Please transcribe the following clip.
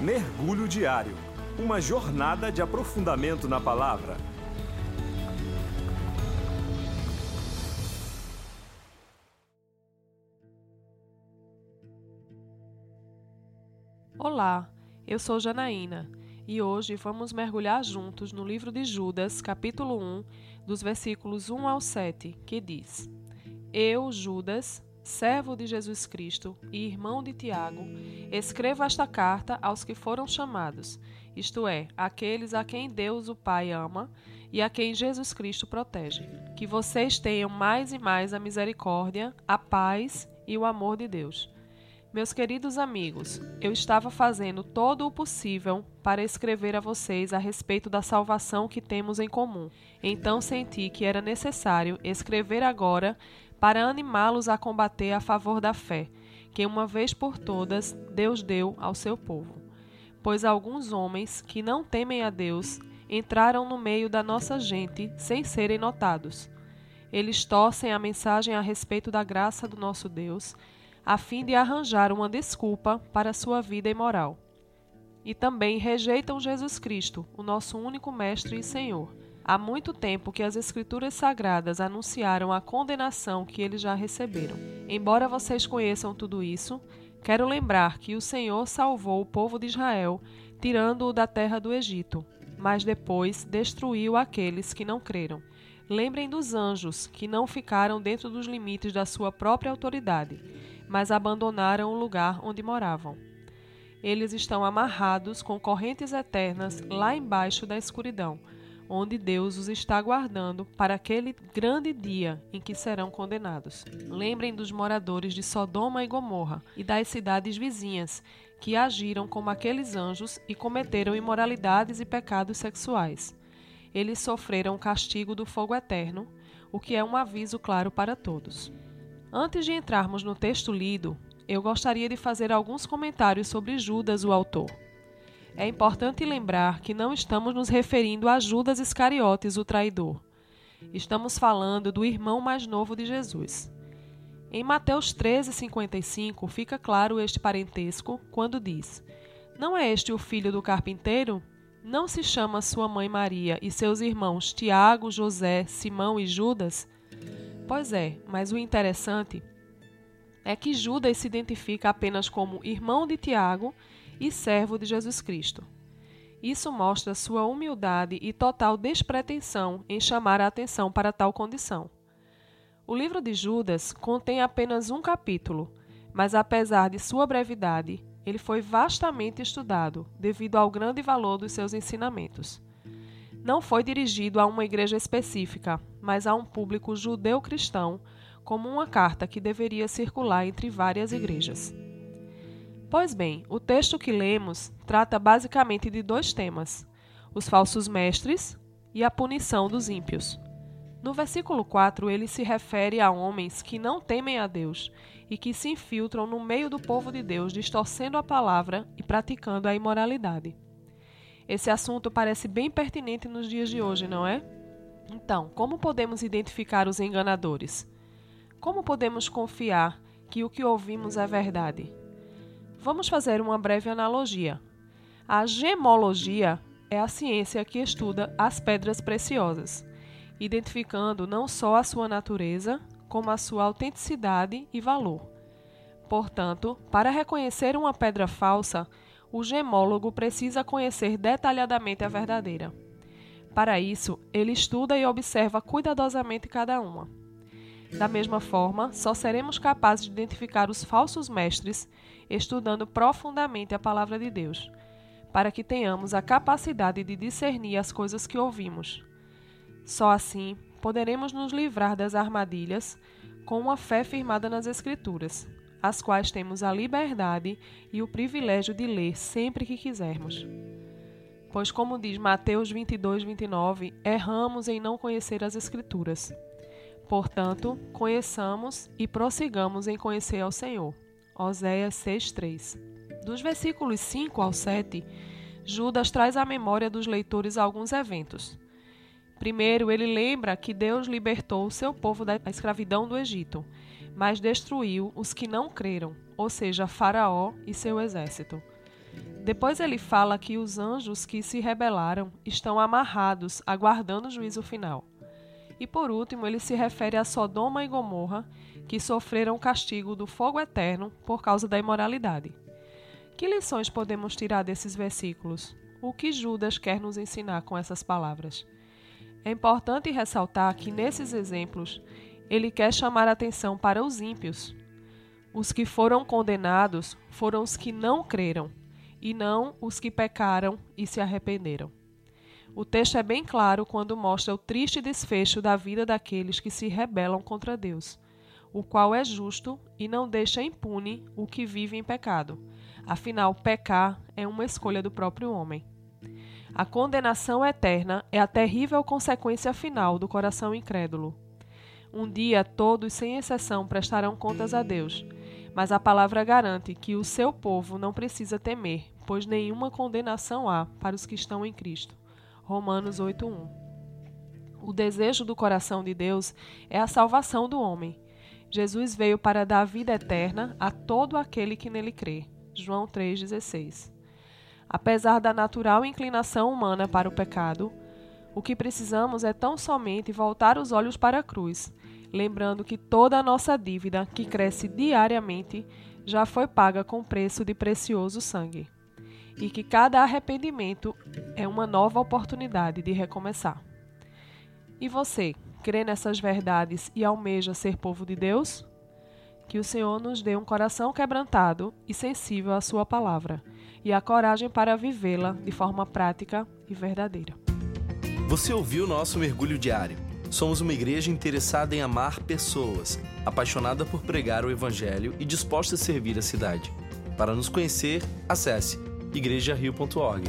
Mergulho Diário Uma jornada de aprofundamento na palavra. Olá, eu sou Janaína e hoje vamos mergulhar juntos no livro de Judas, capítulo 1, dos versículos 1 ao 7, que diz: Eu, Judas, servo de Jesus Cristo e irmão de Tiago, escrevo esta carta aos que foram chamados, isto é, aqueles a quem Deus o Pai ama e a quem Jesus Cristo protege. Que vocês tenham mais e mais a misericórdia, a paz e o amor de Deus. Meus queridos amigos, eu estava fazendo todo o possível para escrever a vocês a respeito da salvação que temos em comum. Então senti que era necessário escrever agora para animá-los a combater a favor da fé, que uma vez por todas Deus deu ao seu povo. Pois alguns homens que não temem a Deus entraram no meio da nossa gente sem serem notados. Eles torcem a mensagem a respeito da graça do nosso Deus, a fim de arranjar uma desculpa para sua vida imoral. E também rejeitam Jesus Cristo, o nosso único Mestre e Senhor Há muito tempo que as Escrituras Sagradas anunciaram a condenação que eles já receberam. Embora vocês conheçam tudo isso, quero lembrar que o Senhor salvou o povo de Israel, tirando-o da terra do Egito, mas depois destruiu aqueles que não creram. Lembrem dos anjos, que não ficaram dentro dos limites da sua própria autoridade, mas abandonaram o lugar onde moravam. Eles estão amarrados com correntes eternas lá embaixo da escuridão onde Deus os está aguardando para aquele grande dia em que serão condenados. Lembrem dos moradores de Sodoma e Gomorra e das cidades vizinhas, que agiram como aqueles anjos e cometeram imoralidades e pecados sexuais. Eles sofreram o castigo do fogo eterno, o que é um aviso claro para todos. Antes de entrarmos no texto lido, eu gostaria de fazer alguns comentários sobre Judas, o autor. É importante lembrar que não estamos nos referindo a Judas Iscariotes, o traidor. Estamos falando do irmão mais novo de Jesus. Em Mateus 13:55 fica claro este parentesco quando diz: Não é este o filho do carpinteiro? Não se chama sua mãe Maria e seus irmãos Tiago, José, Simão e Judas? Pois é, mas o interessante é que Judas se identifica apenas como irmão de Tiago e servo de Jesus Cristo. Isso mostra sua humildade e total despretensão em chamar a atenção para tal condição. O livro de Judas contém apenas um capítulo, mas apesar de sua brevidade, ele foi vastamente estudado devido ao grande valor dos seus ensinamentos. Não foi dirigido a uma igreja específica, mas a um público judeu-cristão, como uma carta que deveria circular entre várias igrejas. Pois bem, o texto que lemos trata basicamente de dois temas: os falsos mestres e a punição dos ímpios. No versículo 4, ele se refere a homens que não temem a Deus e que se infiltram no meio do povo de Deus, distorcendo a palavra e praticando a imoralidade. Esse assunto parece bem pertinente nos dias de hoje, não é? Então, como podemos identificar os enganadores? Como podemos confiar que o que ouvimos é verdade? Vamos fazer uma breve analogia. A gemologia é a ciência que estuda as pedras preciosas, identificando não só a sua natureza, como a sua autenticidade e valor. Portanto, para reconhecer uma pedra falsa, o gemólogo precisa conhecer detalhadamente a verdadeira. Para isso, ele estuda e observa cuidadosamente cada uma. Da mesma forma, só seremos capazes de identificar os falsos mestres estudando profundamente a palavra de Deus, para que tenhamos a capacidade de discernir as coisas que ouvimos. Só assim poderemos nos livrar das armadilhas com uma fé firmada nas Escrituras, as quais temos a liberdade e o privilégio de ler sempre que quisermos. Pois, como diz Mateus 22, 29, erramos em não conhecer as Escrituras. Portanto, conheçamos e prossigamos em conhecer ao Senhor. Oséias 6:3. Dos versículos 5 ao 7, Judas traz à memória dos leitores alguns eventos. Primeiro, ele lembra que Deus libertou o seu povo da escravidão do Egito, mas destruiu os que não creram, ou seja, Faraó e seu exército. Depois ele fala que os anjos que se rebelaram estão amarrados, aguardando o juízo final. E por último, ele se refere a Sodoma e Gomorra, que sofreram o castigo do fogo eterno por causa da imoralidade. Que lições podemos tirar desses versículos? O que Judas quer nos ensinar com essas palavras? É importante ressaltar que nesses exemplos ele quer chamar atenção para os ímpios. Os que foram condenados foram os que não creram, e não os que pecaram e se arrependeram. O texto é bem claro quando mostra o triste desfecho da vida daqueles que se rebelam contra Deus, o qual é justo e não deixa impune o que vive em pecado. Afinal, pecar é uma escolha do próprio homem. A condenação eterna é a terrível consequência final do coração incrédulo. Um dia todos, sem exceção, prestarão contas a Deus, mas a palavra garante que o seu povo não precisa temer, pois nenhuma condenação há para os que estão em Cristo. Romanos 8:1. O desejo do coração de Deus é a salvação do homem. Jesus veio para dar vida eterna a todo aquele que nele crê. João 3:16. Apesar da natural inclinação humana para o pecado, o que precisamos é tão somente voltar os olhos para a cruz, lembrando que toda a nossa dívida, que cresce diariamente, já foi paga com preço de precioso sangue e que cada arrependimento é uma nova oportunidade de recomeçar. E você, crê nessas verdades e almeja ser povo de Deus? Que o Senhor nos dê um coração quebrantado e sensível à Sua palavra e a coragem para vivê-la de forma prática e verdadeira. Você ouviu nosso mergulho diário? Somos uma igreja interessada em amar pessoas, apaixonada por pregar o Evangelho e disposta a servir a cidade. Para nos conhecer, acesse igrejario.org.